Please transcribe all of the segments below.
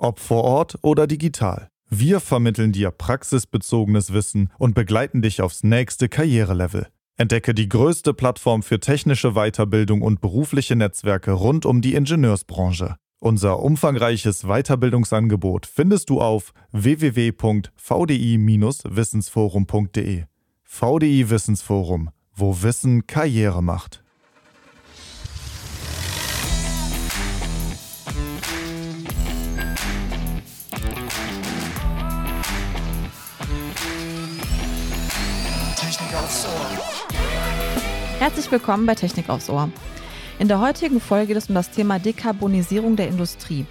ob vor Ort oder digital. Wir vermitteln dir praxisbezogenes Wissen und begleiten dich aufs nächste Karrierelevel. Entdecke die größte Plattform für technische Weiterbildung und berufliche Netzwerke rund um die Ingenieursbranche. Unser umfangreiches Weiterbildungsangebot findest du auf www.vdi-wissensforum.de. VDI Wissensforum, wo Wissen Karriere macht. Herzlich willkommen bei Technik aufs Ohr. In der heutigen Folge geht es um das Thema Dekarbonisierung der Industrie.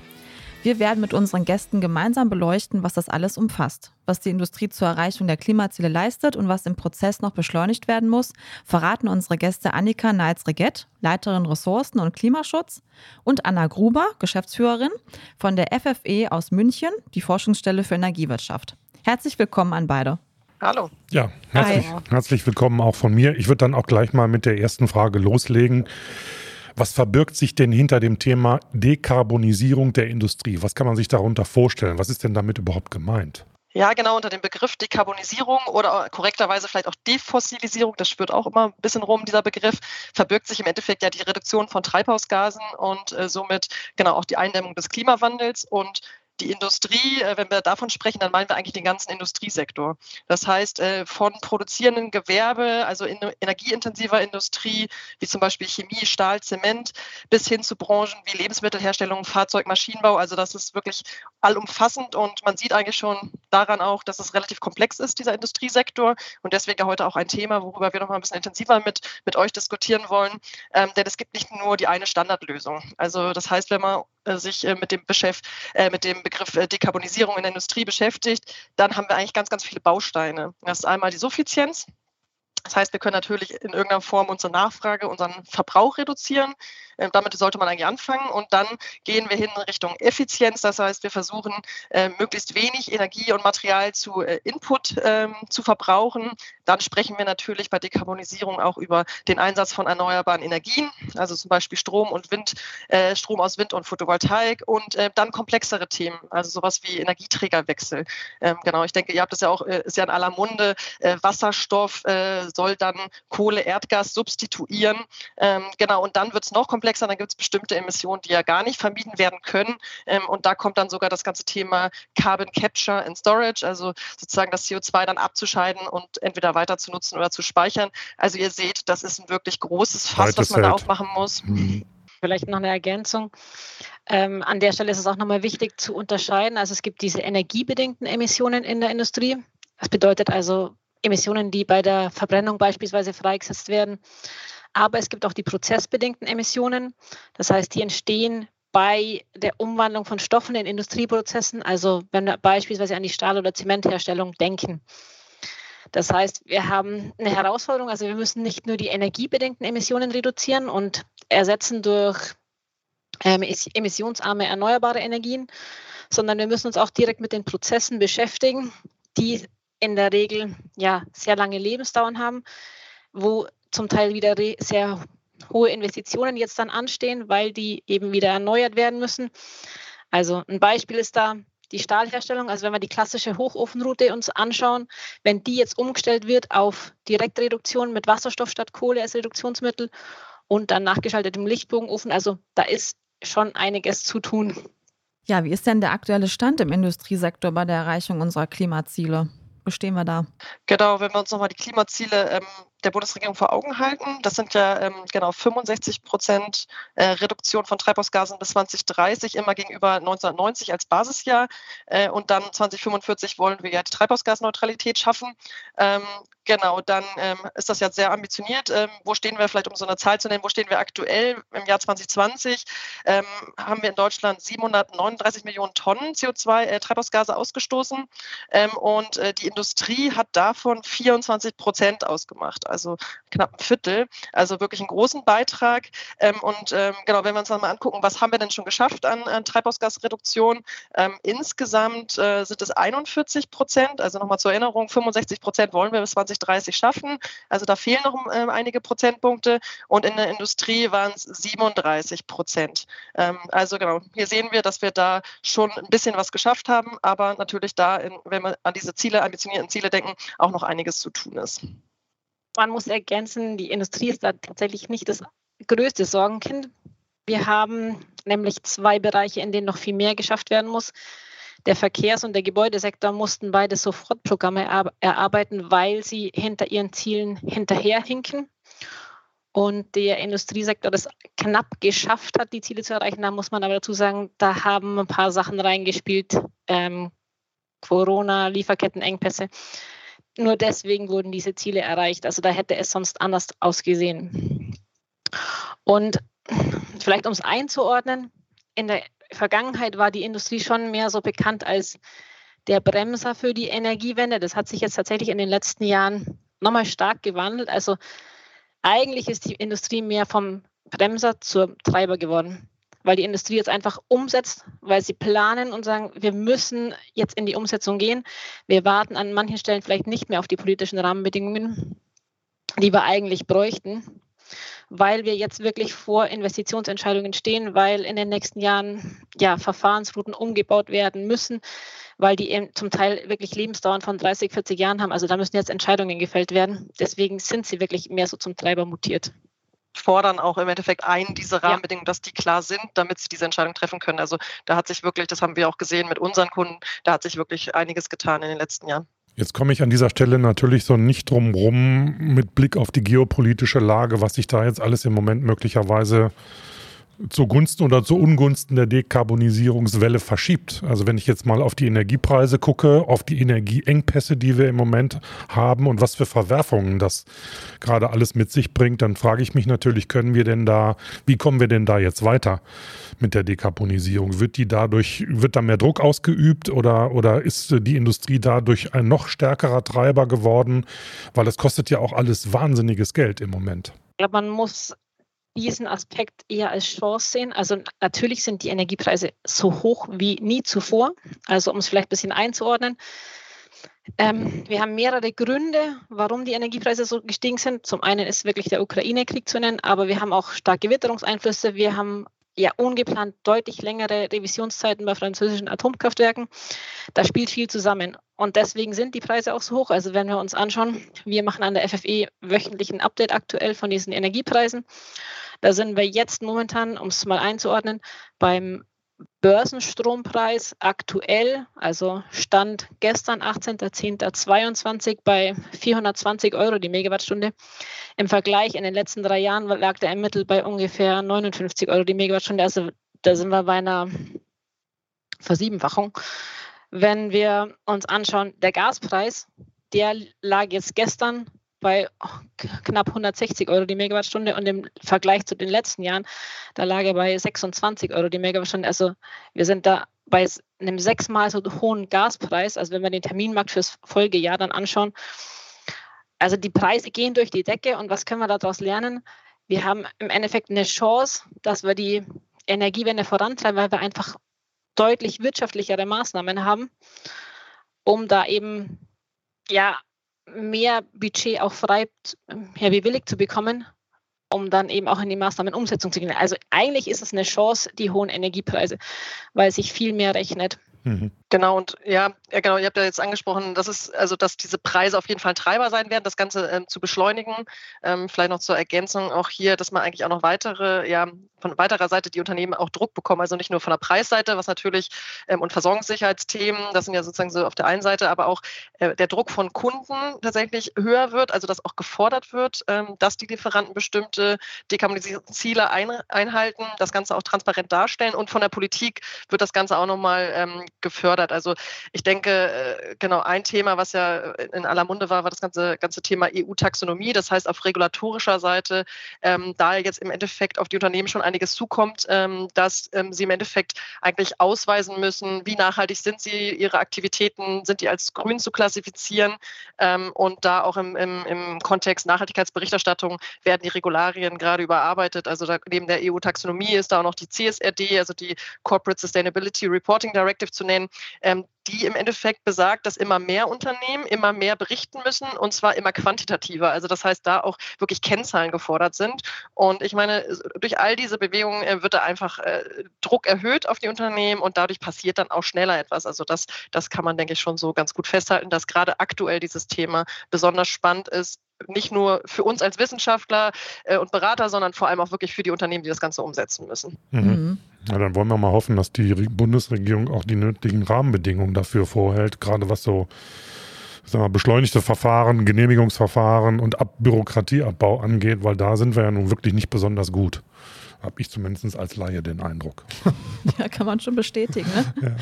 Wir werden mit unseren Gästen gemeinsam beleuchten, was das alles umfasst, was die Industrie zur Erreichung der Klimaziele leistet und was im Prozess noch beschleunigt werden muss, verraten unsere Gäste Annika Neitz-Reget, Leiterin Ressourcen und Klimaschutz, und Anna Gruber, Geschäftsführerin von der FFE aus München, die Forschungsstelle für Energiewirtschaft. Herzlich willkommen an beide. Hallo. Ja, herzlich, herzlich willkommen auch von mir. Ich würde dann auch gleich mal mit der ersten Frage loslegen. Was verbirgt sich denn hinter dem Thema Dekarbonisierung der Industrie? Was kann man sich darunter vorstellen? Was ist denn damit überhaupt gemeint? Ja, genau, unter dem Begriff Dekarbonisierung oder korrekterweise vielleicht auch Defossilisierung, das spürt auch immer ein bisschen rum, dieser Begriff, verbirgt sich im Endeffekt ja die Reduktion von Treibhausgasen und äh, somit genau auch die Eindämmung des Klimawandels und die Industrie, äh, wenn wir davon sprechen, dann meinen wir eigentlich den ganzen Industriesektor. Das heißt, äh, von produzierenden Gewerbe, also in energieintensiver Industrie, wie zum Beispiel Chemie, Stahl, Zement, bis hin zu Branchen wie Lebensmittelherstellung, Fahrzeug, Maschinenbau. Also das ist wirklich allumfassend und man sieht eigentlich schon daran auch, dass es relativ komplex ist, dieser Industriesektor. Und deswegen heute auch ein Thema, worüber wir noch mal ein bisschen intensiver mit, mit euch diskutieren wollen. Ähm, denn es gibt nicht nur die eine Standardlösung. Also das heißt, wenn man sich äh, mit dem, Beschäft, äh, mit dem Begriff Dekarbonisierung in der Industrie beschäftigt, dann haben wir eigentlich ganz, ganz viele Bausteine. Das ist einmal die Suffizienz. Das heißt, wir können natürlich in irgendeiner Form unsere Nachfrage, unseren Verbrauch reduzieren. Ähm, damit sollte man eigentlich anfangen. Und dann gehen wir hin in Richtung Effizienz. Das heißt, wir versuchen, äh, möglichst wenig Energie und Material zu äh, Input ähm, zu verbrauchen. Dann sprechen wir natürlich bei Dekarbonisierung auch über den Einsatz von erneuerbaren Energien, also zum Beispiel Strom und Wind, äh, Strom aus Wind und Photovoltaik und dann komplexere Themen, also sowas wie Energieträgerwechsel. Ähm, genau, ich denke, ihr habt das ja auch, ist ja in aller Munde, Wasserstoff soll dann Kohle, Erdgas substituieren. Genau, und dann wird es noch komplexer komplexer. Dann gibt es bestimmte Emissionen, die ja gar nicht vermieden werden können. Ähm, und da kommt dann sogar das ganze Thema Carbon Capture and Storage, also sozusagen das CO2 dann abzuscheiden und entweder weiter zu nutzen oder zu speichern. Also ihr seht, das ist ein wirklich großes Fass, was man da aufmachen muss. Mhm. Vielleicht noch eine Ergänzung. Ähm, an der Stelle ist es auch nochmal wichtig zu unterscheiden. Also es gibt diese energiebedingten Emissionen in der Industrie. Das bedeutet also Emissionen, die bei der Verbrennung beispielsweise freigesetzt werden. Aber es gibt auch die prozessbedingten Emissionen. Das heißt, die entstehen bei der Umwandlung von Stoffen in Industrieprozessen, also wenn wir beispielsweise an die Stahl- oder Zementherstellung denken. Das heißt, wir haben eine Herausforderung, also wir müssen nicht nur die energiebedingten Emissionen reduzieren und ersetzen durch ähm, emissionsarme erneuerbare Energien, sondern wir müssen uns auch direkt mit den Prozessen beschäftigen, die in der Regel ja sehr lange Lebensdauern haben, wo zum Teil wieder sehr hohe Investitionen jetzt dann anstehen, weil die eben wieder erneuert werden müssen. Also ein Beispiel ist da die Stahlherstellung. Also wenn wir die klassische Hochofenroute uns anschauen, wenn die jetzt umgestellt wird auf Direktreduktion mit Wasserstoff statt Kohle als Reduktionsmittel und dann nachgeschaltetem Lichtbogenofen, also da ist schon einiges zu tun. Ja, wie ist denn der aktuelle Stand im Industriesektor bei der Erreichung unserer Klimaziele? Stehen wir da? Genau, wenn wir uns nochmal die Klimaziele ähm, der Bundesregierung vor Augen halten. Das sind ja ähm, genau 65 Prozent äh, Reduktion von Treibhausgasen bis 2030, immer gegenüber 1990 als Basisjahr. Äh, und dann 2045 wollen wir ja die Treibhausgasneutralität schaffen. Ähm, genau, dann ähm, ist das ja sehr ambitioniert. Ähm, wo stehen wir vielleicht, um so eine Zahl zu nennen, wo stehen wir aktuell im Jahr 2020? Ähm, haben wir in Deutschland 739 Millionen Tonnen CO2 äh, Treibhausgase ausgestoßen ähm, und äh, die Industrie hat davon 24 Prozent ausgemacht. Also knapp ein Viertel, also wirklich einen großen Beitrag. Ähm, und ähm, genau, wenn wir uns dann mal angucken, was haben wir denn schon geschafft an, an Treibhausgasreduktion? Ähm, insgesamt äh, sind es 41 Prozent, also nochmal zur Erinnerung, 65 Prozent wollen wir bis 2030 schaffen. Also da fehlen noch äh, einige Prozentpunkte und in der Industrie waren es 37 Prozent. Ähm, also genau, hier sehen wir, dass wir da schon ein bisschen was geschafft haben, aber natürlich da, in, wenn wir an diese Ziele, ambitionierten Ziele denken, auch noch einiges zu tun ist. Man muss ergänzen, die Industrie ist da tatsächlich nicht das größte Sorgenkind. Wir haben nämlich zwei Bereiche, in denen noch viel mehr geschafft werden muss. Der Verkehrs- und der Gebäudesektor mussten beide Sofortprogramme erarbeiten, weil sie hinter ihren Zielen hinterherhinken. Und der Industriesektor das knapp geschafft hat, die Ziele zu erreichen. Da muss man aber dazu sagen, da haben ein paar Sachen reingespielt. Ähm, Corona, Lieferkettenengpässe. Nur deswegen wurden diese Ziele erreicht. Also da hätte es sonst anders ausgesehen. Und vielleicht um es einzuordnen, in der Vergangenheit war die Industrie schon mehr so bekannt als der Bremser für die Energiewende. Das hat sich jetzt tatsächlich in den letzten Jahren nochmal stark gewandelt. Also eigentlich ist die Industrie mehr vom Bremser zur Treiber geworden, weil die Industrie jetzt einfach umsetzt, weil sie planen und sagen, wir müssen jetzt in die Umsetzung gehen. Wir warten an manchen Stellen vielleicht nicht mehr auf die politischen Rahmenbedingungen, die wir eigentlich bräuchten weil wir jetzt wirklich vor Investitionsentscheidungen stehen, weil in den nächsten Jahren ja, Verfahrensrouten umgebaut werden müssen, weil die eben zum Teil wirklich Lebensdauern von 30, 40 Jahren haben. Also da müssen jetzt Entscheidungen gefällt werden. Deswegen sind sie wirklich mehr so zum Treiber mutiert fordern auch im Endeffekt ein, diese Rahmenbedingungen, dass die klar sind, damit sie diese Entscheidung treffen können. Also da hat sich wirklich, das haben wir auch gesehen mit unseren Kunden, da hat sich wirklich einiges getan in den letzten Jahren. Jetzt komme ich an dieser Stelle natürlich so nicht drum rum mit Blick auf die geopolitische Lage, was sich da jetzt alles im Moment möglicherweise zugunsten oder zu Ungunsten der Dekarbonisierungswelle verschiebt. Also wenn ich jetzt mal auf die Energiepreise gucke, auf die Energieengpässe, die wir im Moment haben und was für Verwerfungen das gerade alles mit sich bringt, dann frage ich mich natürlich, können wir denn da, wie kommen wir denn da jetzt weiter mit der Dekarbonisierung? Wird die dadurch, wird da mehr Druck ausgeübt oder, oder ist die Industrie dadurch ein noch stärkerer Treiber geworden? Weil es kostet ja auch alles wahnsinniges Geld im Moment. Glaube, man muss diesen Aspekt eher als Chance sehen. Also natürlich sind die Energiepreise so hoch wie nie zuvor. Also um es vielleicht ein bisschen einzuordnen. Ähm, wir haben mehrere Gründe, warum die Energiepreise so gestiegen sind. Zum einen ist wirklich der Ukraine-Krieg zu nennen, aber wir haben auch starke Witterungseinflüsse. Wir haben ja ungeplant deutlich längere Revisionszeiten bei französischen Atomkraftwerken. Da spielt viel zusammen. Und deswegen sind die Preise auch so hoch. Also wenn wir uns anschauen, wir machen an der FFE wöchentlich ein Update aktuell von diesen Energiepreisen. Da sind wir jetzt momentan, um es mal einzuordnen, beim Börsenstrompreis aktuell, also Stand gestern, 18.10.22 bei 420 Euro die Megawattstunde. Im Vergleich in den letzten drei Jahren lag der Mittel bei ungefähr 59 Euro die Megawattstunde. Also da sind wir bei einer Versiebenfachung. Wenn wir uns anschauen, der Gaspreis, der lag jetzt gestern bei knapp 160 Euro die Megawattstunde und im Vergleich zu den letzten Jahren, da lag er bei 26 Euro die Megawattstunde. Also wir sind da bei einem sechsmal so hohen Gaspreis, also wenn wir den Terminmarkt fürs Folgejahr dann anschauen. Also die Preise gehen durch die Decke und was können wir daraus lernen? Wir haben im Endeffekt eine Chance, dass wir die Energiewende vorantreiben, weil wir einfach deutlich wirtschaftlichere Maßnahmen haben, um da eben ja mehr Budget auch frei ja, wie willig zu bekommen, um dann eben auch in die Maßnahmenumsetzung zu gehen. Also eigentlich ist es eine Chance, die hohen Energiepreise, weil sich viel mehr rechnet. Mhm. Genau, und ja, ja, genau, ihr habt ja jetzt angesprochen, dass es, also dass diese Preise auf jeden Fall ein Treiber sein werden, das Ganze ähm, zu beschleunigen. Ähm, vielleicht noch zur Ergänzung auch hier, dass man eigentlich auch noch weitere, ja, von weiterer Seite die Unternehmen auch Druck bekommen, also nicht nur von der Preisseite, was natürlich ähm, und Versorgungssicherheitsthemen, das sind ja sozusagen so auf der einen Seite, aber auch äh, der Druck von Kunden tatsächlich höher wird, also dass auch gefordert wird, ähm, dass die Lieferanten bestimmte Dekarbonisierungsziele ein, einhalten, das Ganze auch transparent darstellen und von der Politik wird das Ganze auch nochmal ähm, gefördert. Also ich denke, äh, genau ein Thema, was ja in aller Munde war, war das ganze, ganze Thema EU-Taxonomie. Das heißt, auf regulatorischer Seite, ähm, da jetzt im Endeffekt auf die Unternehmen schon einiges zukommt, ähm, dass ähm, sie im Endeffekt eigentlich ausweisen müssen, wie nachhaltig sind sie, ihre Aktivitäten, sind die als grün zu klassifizieren ähm, und da auch im, im, im Kontext Nachhaltigkeitsberichterstattung werden die Regularien gerade überarbeitet. Also da, neben der EU-Taxonomie ist da auch noch die CSRD, also die Corporate Sustainability Reporting Directive zu nennen, ähm, die im Endeffekt besagt, dass immer mehr Unternehmen immer mehr berichten müssen und zwar immer quantitativer. Also das heißt, da auch wirklich Kennzahlen gefordert sind. Und ich meine, durch all diese Bewegungen äh, wird da einfach äh, Druck erhöht auf die Unternehmen und dadurch passiert dann auch schneller etwas. Also das, das kann man, denke ich, schon so ganz gut festhalten, dass gerade aktuell dieses Thema besonders spannend ist, nicht nur für uns als Wissenschaftler äh, und Berater, sondern vor allem auch wirklich für die Unternehmen, die das Ganze umsetzen müssen. Mhm. Ja, dann wollen wir mal hoffen, dass die Bundesregierung auch die nötigen Rahmenbedingungen dafür vorhält, gerade was so sagen wir, beschleunigte Verfahren, Genehmigungsverfahren und Ab Bürokratieabbau angeht, weil da sind wir ja nun wirklich nicht besonders gut. Habe ich zumindest als Laie den Eindruck. Ja, kann man schon bestätigen. Ne? Ja.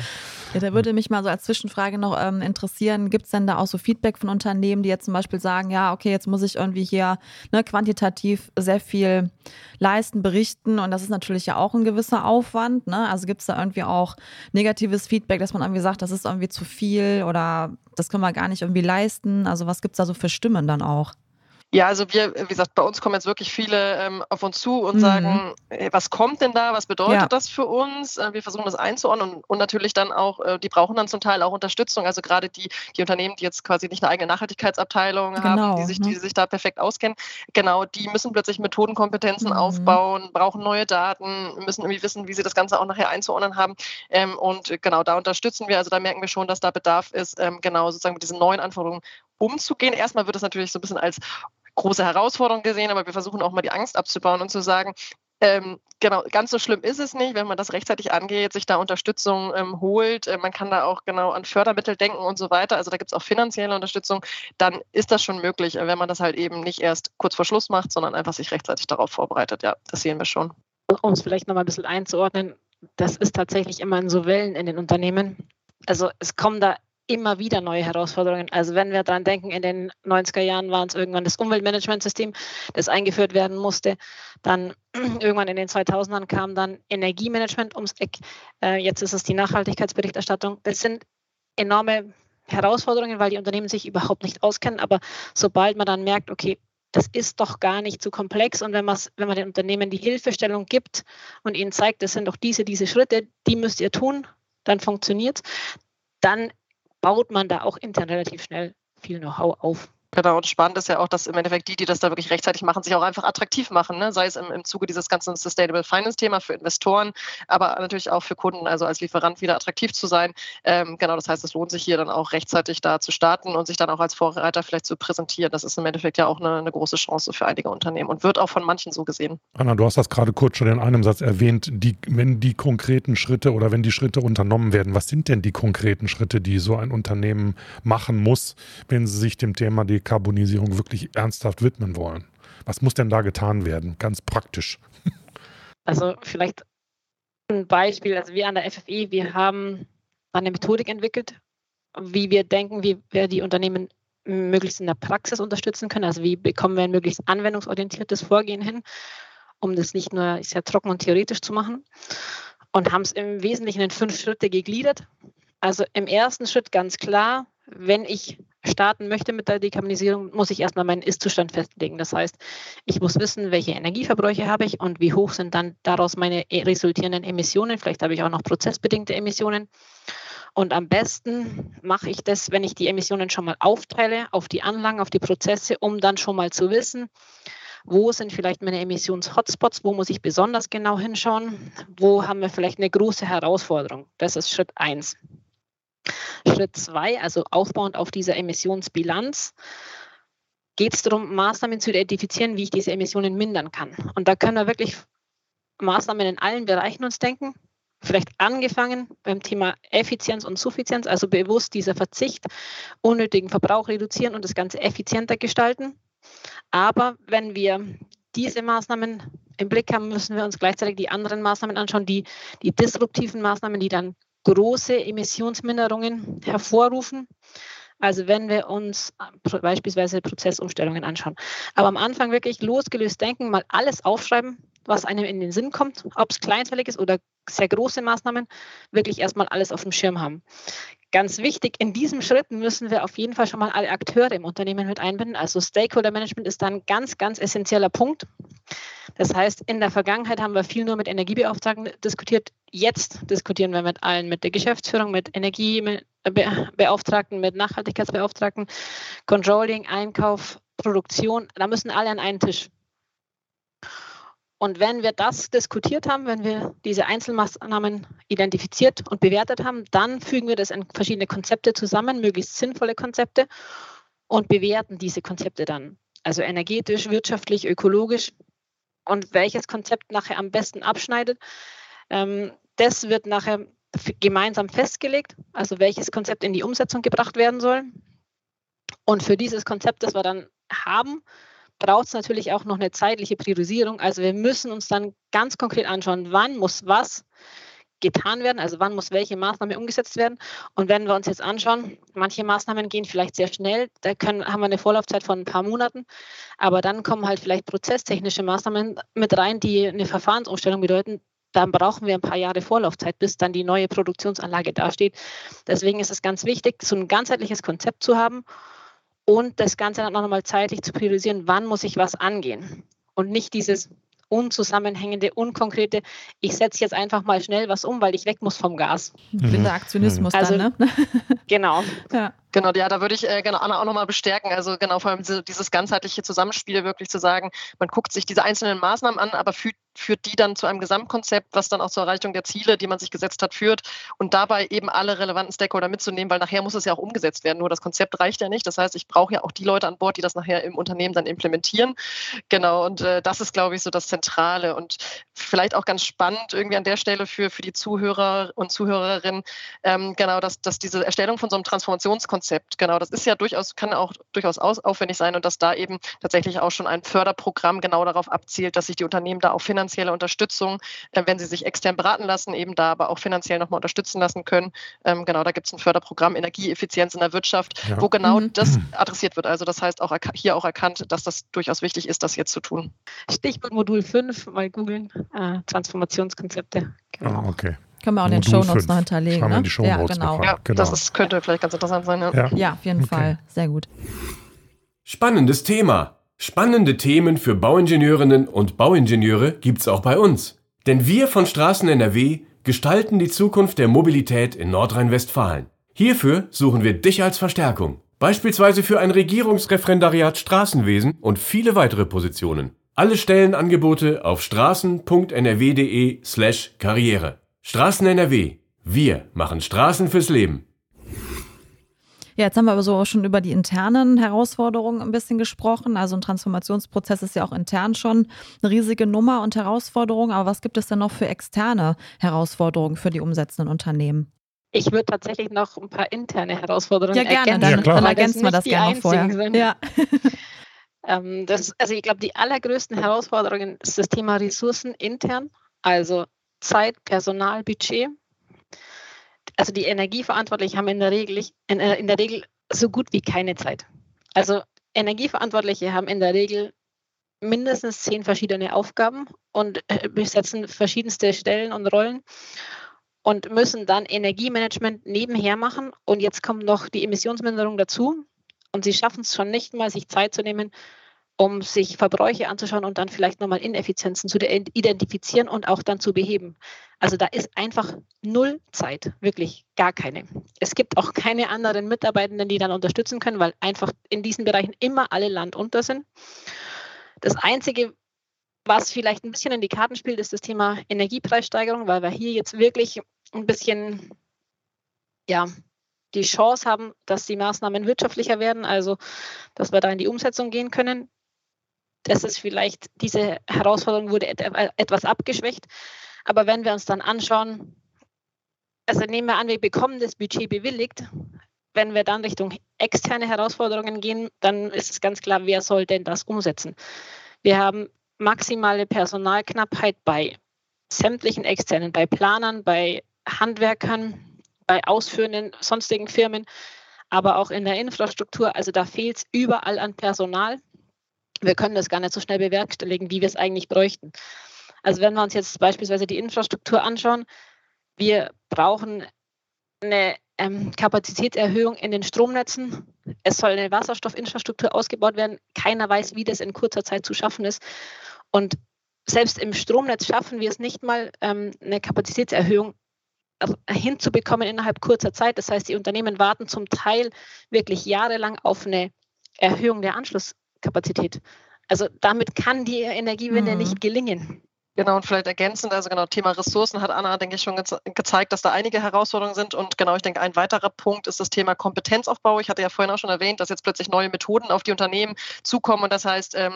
Ja, da würde mich mal so als Zwischenfrage noch ähm, interessieren, gibt es denn da auch so Feedback von Unternehmen, die jetzt zum Beispiel sagen, ja, okay, jetzt muss ich irgendwie hier ne, quantitativ sehr viel leisten, berichten und das ist natürlich ja auch ein gewisser Aufwand. Ne? Also gibt es da irgendwie auch negatives Feedback, dass man irgendwie sagt, das ist irgendwie zu viel oder das können wir gar nicht irgendwie leisten. Also was gibt es da so für Stimmen dann auch? Ja, also wir, wie gesagt, bei uns kommen jetzt wirklich viele ähm, auf uns zu und mhm. sagen, hey, was kommt denn da, was bedeutet ja. das für uns? Äh, wir versuchen das einzuordnen und, und, natürlich dann auch, äh, die brauchen dann zum Teil auch Unterstützung. Also gerade die, die Unternehmen, die jetzt quasi nicht eine eigene Nachhaltigkeitsabteilung genau, haben, die sich, ne? die sich da perfekt auskennen, genau, die müssen plötzlich Methodenkompetenzen mhm. aufbauen, brauchen neue Daten, müssen irgendwie wissen, wie sie das Ganze auch nachher einzuordnen haben. Ähm, und genau, da unterstützen wir, also da merken wir schon, dass da Bedarf ist, ähm, genau sozusagen mit diesen neuen Anforderungen umzugehen. Erstmal wird es natürlich so ein bisschen als große Herausforderung gesehen, aber wir versuchen auch mal die Angst abzubauen und zu sagen, ähm, genau, ganz so schlimm ist es nicht, wenn man das rechtzeitig angeht, sich da Unterstützung ähm, holt. Äh, man kann da auch genau an Fördermittel denken und so weiter. Also da gibt es auch finanzielle Unterstützung. Dann ist das schon möglich, äh, wenn man das halt eben nicht erst kurz vor Schluss macht, sondern einfach sich rechtzeitig darauf vorbereitet. Ja, das sehen wir schon. Um es vielleicht nochmal ein bisschen einzuordnen, das ist tatsächlich immer in so Wellen in den Unternehmen. Also es kommen da immer wieder neue Herausforderungen. Also wenn wir daran denken, in den 90er Jahren war es irgendwann das Umweltmanagementsystem, das eingeführt werden musste. Dann irgendwann in den 2000ern kam dann Energiemanagement ums Eck. Äh, jetzt ist es die Nachhaltigkeitsberichterstattung. Das sind enorme Herausforderungen, weil die Unternehmen sich überhaupt nicht auskennen. Aber sobald man dann merkt, okay, das ist doch gar nicht zu komplex. Und wenn, wenn man den Unternehmen die Hilfestellung gibt und ihnen zeigt, das sind doch diese, diese Schritte, die müsst ihr tun, dann funktioniert dann baut man da auch intern relativ schnell viel Know-how auf. Genau, und spannend ist ja auch, dass im Endeffekt die, die das da wirklich rechtzeitig machen, sich auch einfach attraktiv machen, ne? sei es im, im Zuge dieses ganzen Sustainable Finance-Thema für Investoren, aber natürlich auch für Kunden, also als Lieferant wieder attraktiv zu sein. Ähm, genau, das heißt, es lohnt sich hier dann auch rechtzeitig da zu starten und sich dann auch als Vorreiter vielleicht zu präsentieren. Das ist im Endeffekt ja auch eine, eine große Chance für einige Unternehmen und wird auch von manchen so gesehen. Anna, du hast das gerade kurz schon in einem Satz erwähnt, die, wenn die konkreten Schritte oder wenn die Schritte unternommen werden, was sind denn die konkreten Schritte, die so ein Unternehmen machen muss, wenn sie sich dem Thema die Dekarbonisierung wirklich ernsthaft widmen wollen. Was muss denn da getan werden, ganz praktisch? Also vielleicht ein Beispiel, also wir an der FFE, wir haben eine Methodik entwickelt, wie wir denken, wie wir die Unternehmen möglichst in der Praxis unterstützen können. Also wie bekommen wir ein möglichst anwendungsorientiertes Vorgehen hin, um das nicht nur sehr trocken und theoretisch zu machen. Und haben es im Wesentlichen in fünf Schritte gegliedert. Also im ersten Schritt ganz klar, wenn ich starten möchte mit der Dekarbonisierung, muss ich erstmal meinen Ist-Zustand festlegen. Das heißt, ich muss wissen, welche Energieverbräuche habe ich und wie hoch sind dann daraus meine resultierenden Emissionen. Vielleicht habe ich auch noch prozessbedingte Emissionen. Und am besten mache ich das, wenn ich die Emissionen schon mal aufteile auf die Anlagen, auf die Prozesse, um dann schon mal zu wissen, wo sind vielleicht meine Emissions-Hotspots, wo muss ich besonders genau hinschauen, wo haben wir vielleicht eine große Herausforderung. Das ist Schritt eins. Schritt zwei, also aufbauend auf dieser Emissionsbilanz, geht es darum, Maßnahmen zu identifizieren, wie ich diese Emissionen mindern kann. Und da können wir wirklich Maßnahmen in allen Bereichen uns denken. Vielleicht angefangen beim Thema Effizienz und Suffizienz, also bewusst dieser Verzicht, unnötigen Verbrauch reduzieren und das Ganze effizienter gestalten. Aber wenn wir diese Maßnahmen im Blick haben, müssen wir uns gleichzeitig die anderen Maßnahmen anschauen, die, die disruptiven Maßnahmen, die dann große Emissionsminderungen hervorrufen. Also wenn wir uns beispielsweise Prozessumstellungen anschauen. Aber am Anfang wirklich losgelöst denken, mal alles aufschreiben, was einem in den Sinn kommt, ob es kleinteilig ist oder sehr große Maßnahmen, wirklich erstmal alles auf dem Schirm haben. Ganz wichtig, in diesem Schritt müssen wir auf jeden Fall schon mal alle Akteure im Unternehmen mit einbinden. Also Stakeholder Management ist dann ein ganz, ganz essentieller Punkt. Das heißt, in der Vergangenheit haben wir viel nur mit Energiebeauftragten diskutiert. Jetzt diskutieren wir mit allen, mit der Geschäftsführung, mit Energiebeauftragten, mit Nachhaltigkeitsbeauftragten, Controlling, Einkauf, Produktion. Da müssen alle an einen Tisch. Und wenn wir das diskutiert haben, wenn wir diese Einzelmaßnahmen identifiziert und bewertet haben, dann fügen wir das in verschiedene Konzepte zusammen, möglichst sinnvolle Konzepte und bewerten diese Konzepte dann. Also energetisch, wirtschaftlich, ökologisch. Und welches Konzept nachher am besten abschneidet, ähm, das wird nachher gemeinsam festgelegt, also welches Konzept in die Umsetzung gebracht werden soll. Und für dieses Konzept, das wir dann haben, braucht es natürlich auch noch eine zeitliche Priorisierung. Also wir müssen uns dann ganz konkret anschauen, wann muss was getan werden, also wann muss welche Maßnahme umgesetzt werden. Und wenn wir uns jetzt anschauen, manche Maßnahmen gehen vielleicht sehr schnell, da können, haben wir eine Vorlaufzeit von ein paar Monaten, aber dann kommen halt vielleicht prozesstechnische Maßnahmen mit rein, die eine Verfahrensumstellung bedeuten. Dann brauchen wir ein paar Jahre Vorlaufzeit, bis dann die neue Produktionsanlage dasteht. Deswegen ist es ganz wichtig, so ein ganzheitliches Konzept zu haben und das Ganze dann auch nochmal zeitlich zu priorisieren, wann muss ich was angehen und nicht dieses unzusammenhängende, unkonkrete, ich setze jetzt einfach mal schnell was um, weil ich weg muss vom Gas. Blinder Aktionismus also, dann, ne? Genau. Ja. Genau, ja, da würde ich äh, genau Anna auch nochmal bestärken. Also genau vor allem diese, dieses ganzheitliche Zusammenspiel wirklich zu sagen, man guckt sich diese einzelnen Maßnahmen an, aber führt, führt die dann zu einem Gesamtkonzept, was dann auch zur Erreichung der Ziele, die man sich gesetzt hat, führt und dabei eben alle relevanten Stakeholder mitzunehmen, weil nachher muss es ja auch umgesetzt werden. Nur das Konzept reicht ja nicht. Das heißt, ich brauche ja auch die Leute an Bord, die das nachher im Unternehmen dann implementieren. Genau, und äh, das ist, glaube ich, so das Zentrale und vielleicht auch ganz spannend irgendwie an der Stelle für, für die Zuhörer und Zuhörerinnen, ähm, genau, dass, dass diese Erstellung von so einem Transformationskonzept, genau, das ist ja durchaus, kann auch durchaus aufwendig sein und dass da eben tatsächlich auch schon ein Förderprogramm genau darauf abzielt, dass sich die Unternehmen da auch finanzielle Unterstützung, äh, wenn sie sich extern beraten lassen, eben da aber auch finanziell nochmal unterstützen lassen können. Ähm, genau, da gibt es ein Förderprogramm Energieeffizienz in der Wirtschaft, ja. wo genau mhm. das adressiert wird. Also das heißt auch hier auch erkannt, dass das durchaus wichtig ist, das jetzt zu tun. Stichwort Modul 5, mal googeln, äh, Transformationskonzepte. Genau. Ah, okay. Können wir auch in den Shownotes noch hinterlegen. Ne? Die Show ja, genau. Ja, genau. Das ist, könnte vielleicht ganz interessant sein. Ja, ja. ja auf jeden okay. Fall. Sehr gut. Spannendes Thema. Spannende Themen für Bauingenieurinnen und Bauingenieure gibt's auch bei uns. Denn wir von Straßen NRW gestalten die Zukunft der Mobilität in Nordrhein-Westfalen. Hierfür suchen wir dich als Verstärkung. Beispielsweise für ein Regierungsreferendariat Straßenwesen und viele weitere Positionen. Alle Stellenangebote auf straßen.nrw.de slash Karriere. Straßen NRW. Wir machen Straßen fürs Leben. Ja, jetzt haben wir aber so schon über die internen Herausforderungen ein bisschen gesprochen. Also ein Transformationsprozess ist ja auch intern schon eine riesige Nummer und Herausforderung. Aber was gibt es denn noch für externe Herausforderungen für die umsetzenden Unternehmen? Ich würde tatsächlich noch ein paar interne Herausforderungen ja, gerne, ergänzen. Dann, dann ergänzen wir das gerne vorher. Sind. Ja. ähm, das, also ich glaube, die allergrößten Herausforderungen ist das Thema Ressourcen intern. Also Zeit, Personal, Budget. Also die Energieverantwortlichen haben in der Regel, äh, in der Regel so gut wie keine Zeit. Also Energieverantwortliche haben in der Regel mindestens zehn verschiedene Aufgaben und äh, besetzen verschiedenste Stellen und Rollen und müssen dann Energiemanagement nebenher machen. Und jetzt kommt noch die Emissionsminderung dazu. Und sie schaffen es schon nicht mal, sich Zeit zu nehmen, um sich Verbräuche anzuschauen und dann vielleicht nochmal Ineffizienzen zu identifizieren und auch dann zu beheben. Also da ist einfach null Zeit, wirklich gar keine. Es gibt auch keine anderen Mitarbeitenden, die dann unterstützen können, weil einfach in diesen Bereichen immer alle Land unter sind. Das Einzige, was vielleicht ein bisschen in die Karten spielt, ist das Thema Energiepreissteigerung, weil wir hier jetzt wirklich ein bisschen, ja, die Chance haben, dass die Maßnahmen wirtschaftlicher werden, also dass wir da in die Umsetzung gehen können das ist vielleicht, diese Herausforderung wurde etwas abgeschwächt. Aber wenn wir uns dann anschauen, also nehmen wir an, wir bekommen das Budget bewilligt. Wenn wir dann Richtung externe Herausforderungen gehen, dann ist es ganz klar, wer soll denn das umsetzen? Wir haben maximale Personalknappheit bei sämtlichen externen, bei Planern, bei Handwerkern, bei ausführenden sonstigen Firmen, aber auch in der Infrastruktur. Also da fehlt es überall an Personal. Wir können das gar nicht so schnell bewerkstelligen, wie wir es eigentlich bräuchten. Also wenn wir uns jetzt beispielsweise die Infrastruktur anschauen, wir brauchen eine ähm, Kapazitätserhöhung in den Stromnetzen. Es soll eine Wasserstoffinfrastruktur ausgebaut werden. Keiner weiß, wie das in kurzer Zeit zu schaffen ist. Und selbst im Stromnetz schaffen wir es nicht mal, ähm, eine Kapazitätserhöhung hinzubekommen innerhalb kurzer Zeit. Das heißt, die Unternehmen warten zum Teil wirklich jahrelang auf eine Erhöhung der Anschlusskapazität. Also damit kann die Energiewende mhm. nicht gelingen. Genau, und vielleicht ergänzend, also genau, Thema Ressourcen hat Anna, denke ich, schon ge gezeigt, dass da einige Herausforderungen sind. Und genau, ich denke, ein weiterer Punkt ist das Thema Kompetenzaufbau. Ich hatte ja vorhin auch schon erwähnt, dass jetzt plötzlich neue Methoden auf die Unternehmen zukommen. Und das heißt, ähm,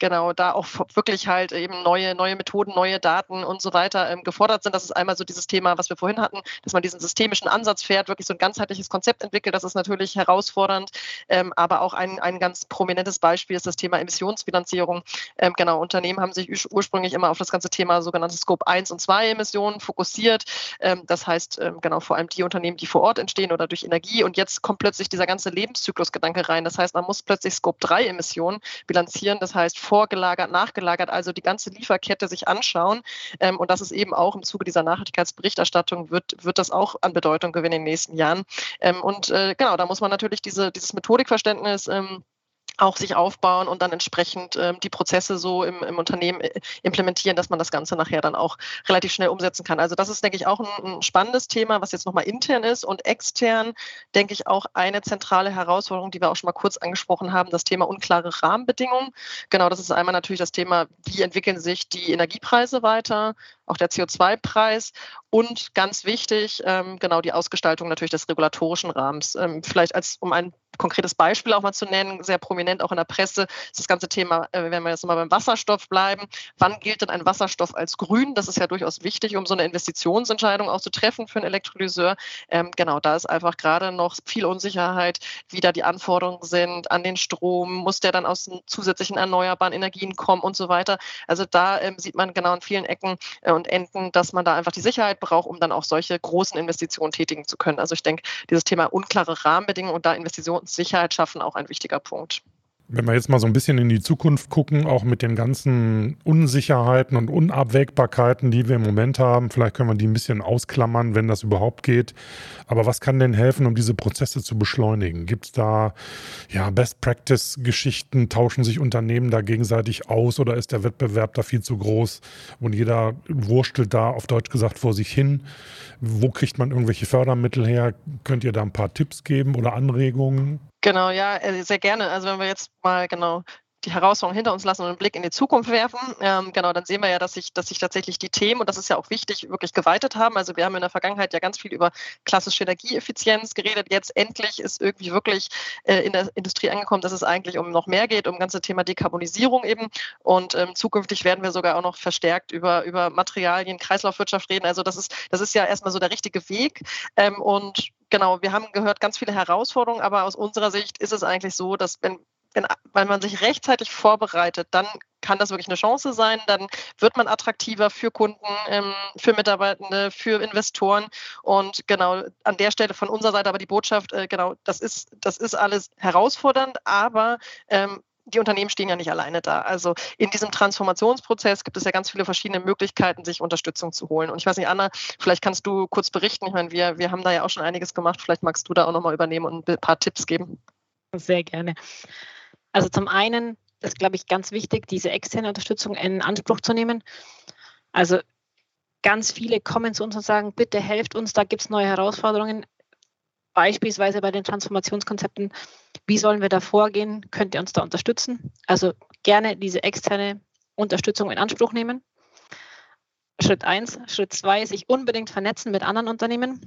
genau, da auch wirklich halt eben neue, neue Methoden, neue Daten und so weiter ähm, gefordert sind. Das ist einmal so dieses Thema, was wir vorhin hatten, dass man diesen systemischen Ansatz fährt, wirklich so ein ganzheitliches Konzept entwickelt. Das ist natürlich herausfordernd. Ähm, aber auch ein, ein ganz prominentes Beispiel ist das Thema Emissionsbilanzierung. Ähm, genau, Unternehmen haben sich ursprünglich immer auf das ganze ganze Thema sogenannte Scope 1 und 2 Emissionen fokussiert. Ähm, das heißt, ähm, genau vor allem die Unternehmen, die vor Ort entstehen oder durch Energie. Und jetzt kommt plötzlich dieser ganze Lebenszyklusgedanke rein. Das heißt, man muss plötzlich Scope 3 Emissionen bilanzieren. Das heißt, vorgelagert, nachgelagert, also die ganze Lieferkette sich anschauen. Ähm, und das ist eben auch im Zuge dieser Nachhaltigkeitsberichterstattung wird, wird das auch an Bedeutung gewinnen in den nächsten Jahren. und äh, genau, da muss man natürlich diese, dieses Methodikverständnis auch sich aufbauen und dann entsprechend ähm, die Prozesse so im, im, Unternehmen äh, implementieren, dass man das Ganze nachher dann auch relativ schnell umsetzen kann. Also das ist, denke ich, auch ein, ein spannendes Thema, was jetzt nochmal intern ist und extern, denke ich, auch eine zentrale Herausforderung, die wir auch schon mal kurz angesprochen haben, das Thema unklare Rahmenbedingungen. Genau, das ist einmal natürlich das Thema, wie entwickeln sich die Energiepreise weiter, auch der CO2-Preis und ganz wichtig, ähm, genau die Ausgestaltung natürlich des regulatorischen Rahmens. Ähm, vielleicht als um ein konkretes Beispiel auch mal zu nennen, sehr prominent auch in der Presse, ist das ganze Thema, äh, wenn wir jetzt mal beim Wasserstoff bleiben, wann gilt denn ein Wasserstoff als grün? Das ist ja durchaus wichtig, um so eine Investitionsentscheidung auch zu treffen für einen Elektrolyseur. Ähm, genau, da ist einfach gerade noch viel Unsicherheit, wie da die Anforderungen sind an den Strom, muss der dann aus zusätzlichen erneuerbaren Energien kommen und so weiter. Also da ähm, sieht man genau in vielen Ecken äh, und Enden, dass man da einfach die Sicherheit braucht, um dann auch solche großen Investitionen tätigen zu können. Also ich denke, dieses Thema unklare Rahmenbedingungen und da Investitionssicherheit schaffen auch ein wichtiger Punkt. Wenn wir jetzt mal so ein bisschen in die Zukunft gucken, auch mit den ganzen Unsicherheiten und Unabwägbarkeiten, die wir im Moment haben, vielleicht können wir die ein bisschen ausklammern, wenn das überhaupt geht. Aber was kann denn helfen, um diese Prozesse zu beschleunigen? Gibt es da ja, Best-Practice-Geschichten? Tauschen sich Unternehmen da gegenseitig aus oder ist der Wettbewerb da viel zu groß und jeder wurstelt da auf Deutsch gesagt vor sich hin? Wo kriegt man irgendwelche Fördermittel her? Könnt ihr da ein paar Tipps geben oder Anregungen? Genau, ja, äh, sehr gerne. Also wenn wir jetzt mal genau die Herausforderungen hinter uns lassen und einen Blick in die Zukunft werfen, ähm, genau, dann sehen wir ja, dass sich, dass sich tatsächlich die Themen, und das ist ja auch wichtig, wirklich geweitet haben. Also wir haben in der Vergangenheit ja ganz viel über klassische Energieeffizienz geredet. Jetzt endlich ist irgendwie wirklich äh, in der Industrie angekommen, dass es eigentlich um noch mehr geht, um das ganze Thema Dekarbonisierung eben. Und ähm, zukünftig werden wir sogar auch noch verstärkt über, über Materialien, Kreislaufwirtschaft reden. Also das ist, das ist ja erstmal so der richtige Weg. Ähm, und genau, wir haben gehört ganz viele Herausforderungen, aber aus unserer Sicht ist es eigentlich so, dass wenn wenn, wenn man sich rechtzeitig vorbereitet, dann kann das wirklich eine Chance sein. Dann wird man attraktiver für Kunden, ähm, für Mitarbeitende, für Investoren. Und genau an der Stelle von unserer Seite aber die Botschaft, äh, genau, das ist, das ist alles herausfordernd, aber ähm, die Unternehmen stehen ja nicht alleine da. Also in diesem Transformationsprozess gibt es ja ganz viele verschiedene Möglichkeiten, sich Unterstützung zu holen. Und ich weiß nicht, Anna, vielleicht kannst du kurz berichten. Ich meine, wir, wir haben da ja auch schon einiges gemacht. Vielleicht magst du da auch nochmal übernehmen und ein paar Tipps geben. Sehr gerne. Also zum einen ist, glaube ich, ganz wichtig, diese externe Unterstützung in Anspruch zu nehmen. Also ganz viele kommen zu uns und sagen, bitte helft uns, da gibt es neue Herausforderungen. Beispielsweise bei den Transformationskonzepten, wie sollen wir da vorgehen? Könnt ihr uns da unterstützen? Also gerne diese externe Unterstützung in Anspruch nehmen. Schritt eins. Schritt zwei, sich unbedingt vernetzen mit anderen Unternehmen.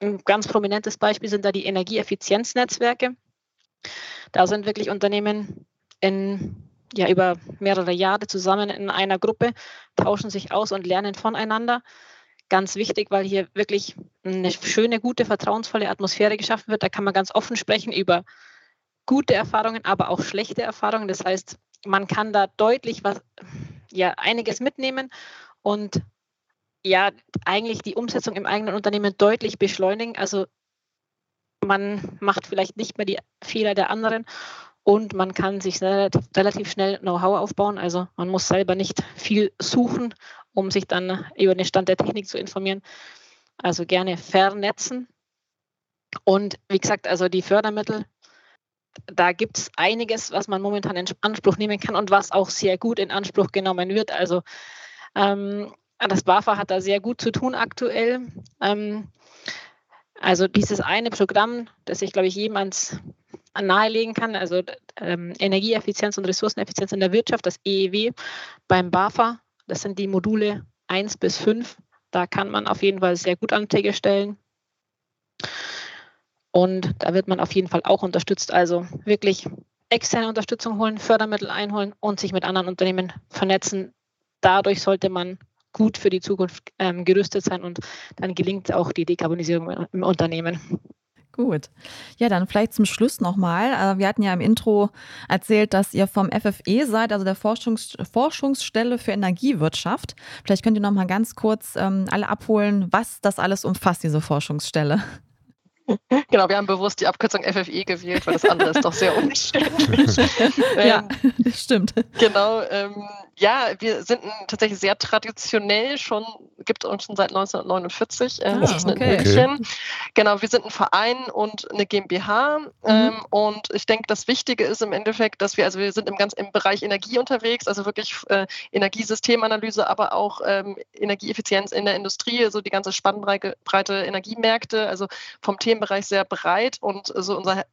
Ein ganz prominentes Beispiel sind da die Energieeffizienznetzwerke. Da sind wirklich Unternehmen in, ja, über mehrere Jahre zusammen in einer Gruppe, tauschen sich aus und lernen voneinander. Ganz wichtig, weil hier wirklich eine schöne, gute, vertrauensvolle Atmosphäre geschaffen wird. Da kann man ganz offen sprechen über gute Erfahrungen, aber auch schlechte Erfahrungen. Das heißt, man kann da deutlich was, ja, einiges mitnehmen und ja eigentlich die Umsetzung im eigenen Unternehmen deutlich beschleunigen. Also man macht vielleicht nicht mehr die Fehler der anderen und man kann sich relativ schnell Know-how aufbauen. Also man muss selber nicht viel suchen, um sich dann über den Stand der Technik zu informieren. Also gerne vernetzen. Und wie gesagt, also die Fördermittel, da gibt es einiges, was man momentan in Anspruch nehmen kann und was auch sehr gut in Anspruch genommen wird. Also ähm, das BAFA hat da sehr gut zu tun aktuell. Ähm, also dieses eine Programm, das ich, glaube ich, jemals nahelegen kann, also ähm, Energieeffizienz und Ressourceneffizienz in der Wirtschaft, das EEW beim BAFA, das sind die Module 1 bis 5. Da kann man auf jeden Fall sehr gut Anträge stellen. Und da wird man auf jeden Fall auch unterstützt. Also wirklich externe Unterstützung holen, Fördermittel einholen und sich mit anderen Unternehmen vernetzen. Dadurch sollte man gut für die Zukunft ähm, gerüstet sein und dann gelingt auch die Dekarbonisierung im Unternehmen. Gut. Ja, dann vielleicht zum Schluss nochmal. Äh, wir hatten ja im Intro erzählt, dass ihr vom FFE seid, also der Forschungs Forschungsstelle für Energiewirtschaft. Vielleicht könnt ihr nochmal ganz kurz ähm, alle abholen, was das alles umfasst, diese Forschungsstelle. Genau, wir haben bewusst die Abkürzung FFE gewählt, weil das andere ist doch sehr umständlich. ja, ähm, das stimmt. Genau, ähm, ja, wir sind tatsächlich sehr traditionell schon, gibt uns schon seit 1949. Äh, ah, das ist okay. okay. Genau, wir sind ein Verein und eine GmbH. Mhm. Ähm, und ich denke, das Wichtige ist im Endeffekt, dass wir, also wir sind im ganz im Bereich Energie unterwegs, also wirklich äh, Energiesystemanalyse, aber auch ähm, Energieeffizienz in der Industrie, also die ganze Spannbreite Energiemärkte, also vom Themenbereich sehr breit und so unser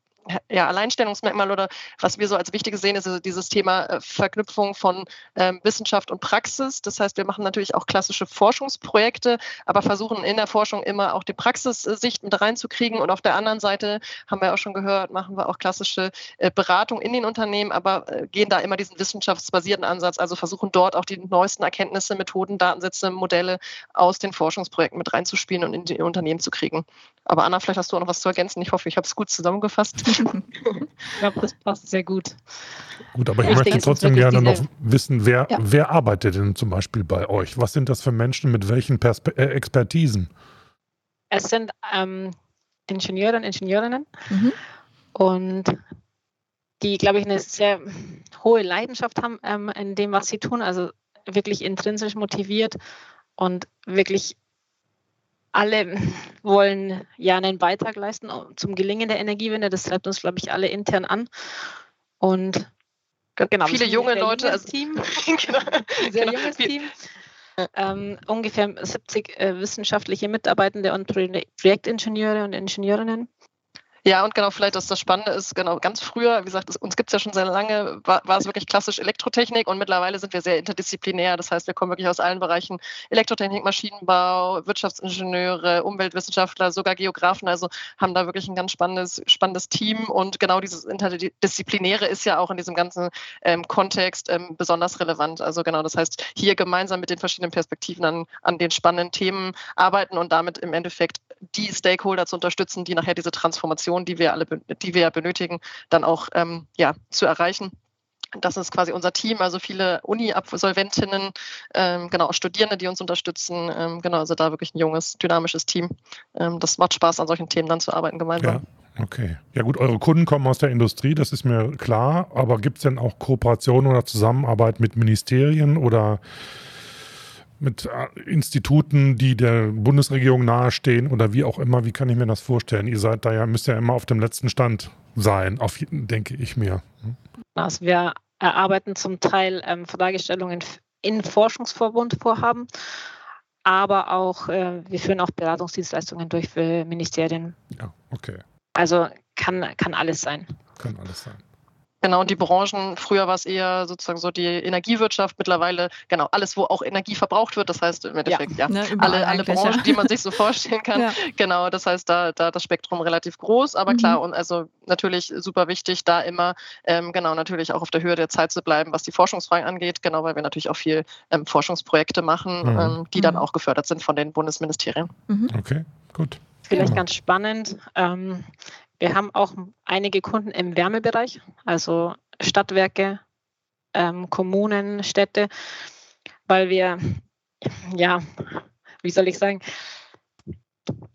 ja, Alleinstellungsmerkmal oder was wir so als wichtiges sehen, ist also dieses Thema äh, Verknüpfung von ähm, Wissenschaft und Praxis. Das heißt, wir machen natürlich auch klassische Forschungsprojekte, aber versuchen in der Forschung immer auch die Praxissicht mit reinzukriegen. Und auf der anderen Seite, haben wir auch schon gehört, machen wir auch klassische äh, Beratung in den Unternehmen, aber äh, gehen da immer diesen wissenschaftsbasierten Ansatz, also versuchen dort auch die neuesten Erkenntnisse, Methoden, Datensätze, Modelle aus den Forschungsprojekten mit reinzuspielen und in die Unternehmen zu kriegen. Aber Anna, vielleicht hast du auch noch was zu ergänzen. Ich hoffe, ich habe es gut zusammengefasst. Ich glaube, das passt sehr gut. Gut, aber ich, ich möchte denke, trotzdem gerne noch wissen, wer, ja. wer arbeitet denn zum Beispiel bei euch? Was sind das für Menschen mit welchen Perspe äh, Expertisen? Es sind ähm, Ingenieure und Ingenieurinnen mhm. und die, glaube ich, eine sehr hohe Leidenschaft haben ähm, in dem, was sie tun, also wirklich intrinsisch motiviert und wirklich alle wollen ja einen Beitrag leisten zum Gelingen der Energiewende. Das treibt uns, glaube ich, alle intern an. Und genau, viele junge Leute. Also, Team. genau. Sehr genau. junges Team. Ähm, ungefähr 70 äh, wissenschaftliche Mitarbeitende und Projektingenieure und Ingenieurinnen. Ja, und genau, vielleicht, dass das Spannende ist, genau, ganz früher, wie gesagt, uns gibt es ja schon sehr lange, war, war, es wirklich klassisch Elektrotechnik und mittlerweile sind wir sehr interdisziplinär. Das heißt, wir kommen wirklich aus allen Bereichen Elektrotechnik, Maschinenbau, Wirtschaftsingenieure, Umweltwissenschaftler, sogar Geografen, also haben da wirklich ein ganz spannendes, spannendes Team und genau dieses Interdisziplinäre ist ja auch in diesem ganzen ähm, Kontext ähm, besonders relevant. Also genau, das heißt, hier gemeinsam mit den verschiedenen Perspektiven an, an den spannenden Themen arbeiten und damit im Endeffekt die Stakeholder zu unterstützen, die nachher diese Transformation, die wir alle, die wir benötigen, dann auch ähm, ja, zu erreichen. Das ist quasi unser Team, also viele Uni-Absolventinnen, ähm, genau, Studierende, die uns unterstützen. Ähm, genau, also da wirklich ein junges, dynamisches Team. Ähm, das macht Spaß, an solchen Themen dann zu arbeiten gemeinsam. Ja. Okay. Ja gut, eure Kunden kommen aus der Industrie, das ist mir klar, aber gibt es denn auch Kooperationen oder Zusammenarbeit mit Ministerien oder mit äh, Instituten, die der Bundesregierung nahestehen oder wie auch immer. Wie kann ich mir das vorstellen? Ihr seid da ja, müsst ja immer auf dem letzten Stand sein, auf, denke ich mir. Also wir erarbeiten zum Teil ähm, Fragestellungen in Forschungsverbundvorhaben, aber auch, äh, wir führen auch Beratungsdienstleistungen durch für Ministerien. Ja, okay. Also kann, kann alles sein. Kann alles sein. Genau, und die Branchen, früher war es eher sozusagen so die Energiewirtschaft, mittlerweile genau alles, wo auch Energie verbraucht wird. Das heißt im Endeffekt, ja, ja ne, alle, alle Branchen, ja. die man sich so vorstellen kann. ja. Genau, das heißt, da, da das Spektrum relativ groß, aber mhm. klar, und also natürlich super wichtig, da immer ähm, genau natürlich auch auf der Höhe der Zeit zu bleiben, was die Forschungsfragen angeht, genau, weil wir natürlich auch viel ähm, Forschungsprojekte machen, mhm. ähm, die dann mhm. auch gefördert sind von den Bundesministerien. Mhm. Okay, gut. Vielleicht ganz spannend. Ähm, wir haben auch einige Kunden im Wärmebereich, also Stadtwerke, ähm, Kommunen, Städte, weil wir ja wie soll ich sagen,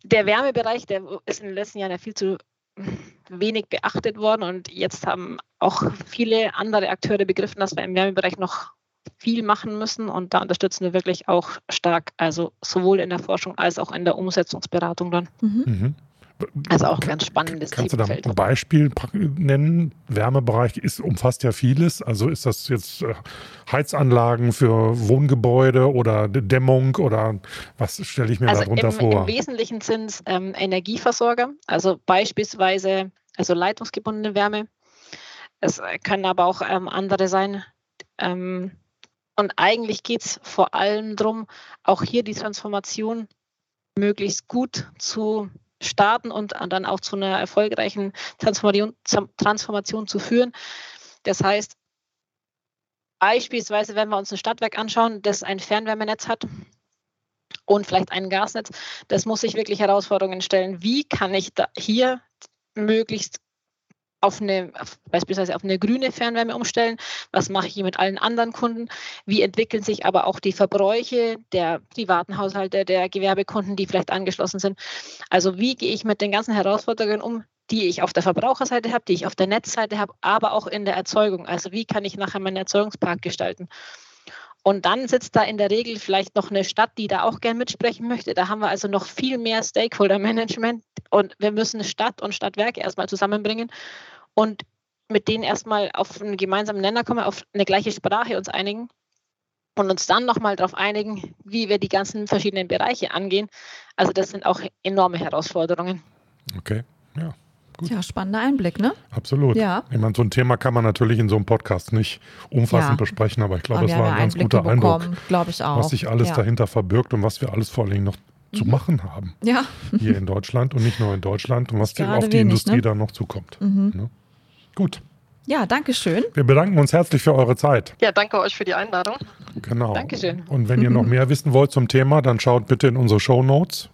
der Wärmebereich, der ist in den letzten Jahren ja viel zu wenig beachtet worden und jetzt haben auch viele andere Akteure begriffen, dass wir im Wärmebereich noch viel machen müssen und da unterstützen wir wirklich auch stark, also sowohl in der Forschung als auch in der Umsetzungsberatung dann. Mhm. Mhm. Also auch ein ganz spannendes Kannst du da ein Beispiel nennen? Wärmebereich ist, umfasst ja vieles. Also ist das jetzt äh, Heizanlagen für Wohngebäude oder Dämmung oder was stelle ich mir also darunter im, vor? Im Wesentlichen sind es ähm, Energieversorger, also beispielsweise also leitungsgebundene Wärme. Es können aber auch ähm, andere sein. Ähm, und eigentlich geht es vor allem darum, auch hier die Transformation möglichst gut zu starten und dann auch zu einer erfolgreichen Transformation, Transformation zu führen. Das heißt, beispielsweise, wenn wir uns ein Stadtwerk anschauen, das ein Fernwärmenetz hat und vielleicht ein Gasnetz, das muss sich wirklich Herausforderungen stellen. Wie kann ich hier möglichst auf eine, beispielsweise auf eine grüne Fernwärme umstellen? Was mache ich mit allen anderen Kunden? Wie entwickeln sich aber auch die Verbräuche der privaten Haushalte, der Gewerbekunden, die vielleicht angeschlossen sind? Also wie gehe ich mit den ganzen Herausforderungen um, die ich auf der Verbraucherseite habe, die ich auf der Netzseite habe, aber auch in der Erzeugung? Also wie kann ich nachher meinen Erzeugungspark gestalten? Und dann sitzt da in der Regel vielleicht noch eine Stadt, die da auch gern mitsprechen möchte. Da haben wir also noch viel mehr Stakeholder-Management und wir müssen Stadt und Stadtwerke erstmal zusammenbringen und mit denen erstmal auf einen gemeinsamen Nenner kommen, auf eine gleiche Sprache uns einigen und uns dann nochmal darauf einigen, wie wir die ganzen verschiedenen Bereiche angehen. Also das sind auch enorme Herausforderungen. Okay, ja. Gut. Ja, spannender Einblick, ne? Absolut. Ja. Ich meine, so ein Thema kann man natürlich in so einem Podcast nicht umfassend ja. besprechen, aber ich glaube, das war ein ganz Einblicke guter Eindruck, ich auch. was sich alles ja. dahinter verbirgt und was wir alles vor allen Dingen noch zu mhm. machen haben. Ja. Hier in Deutschland und nicht nur in Deutschland und was auf die wenig, Industrie ne? dann noch zukommt. Mhm. Ne? Gut. Ja, danke schön. Wir bedanken uns herzlich für eure Zeit. Ja, danke euch für die Einladung. Genau. Dankeschön. Und wenn ihr noch mehr wissen wollt zum Thema, dann schaut bitte in unsere Show Notes.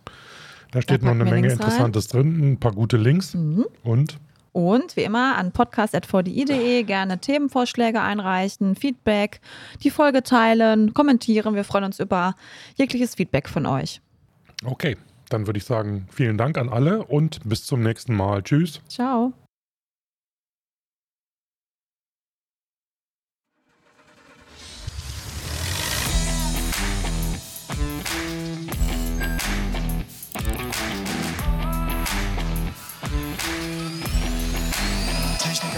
Da steht da noch eine Menge Links Interessantes rein. drin, ein paar gute Links mhm. und und wie immer an podcast.vdi.de gerne Themenvorschläge einreichen, Feedback, die Folge teilen, kommentieren. Wir freuen uns über jegliches Feedback von euch. Okay, dann würde ich sagen, vielen Dank an alle und bis zum nächsten Mal. Tschüss. Ciao.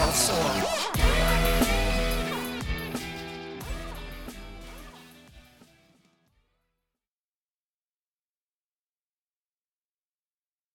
Technik aufs Ohr.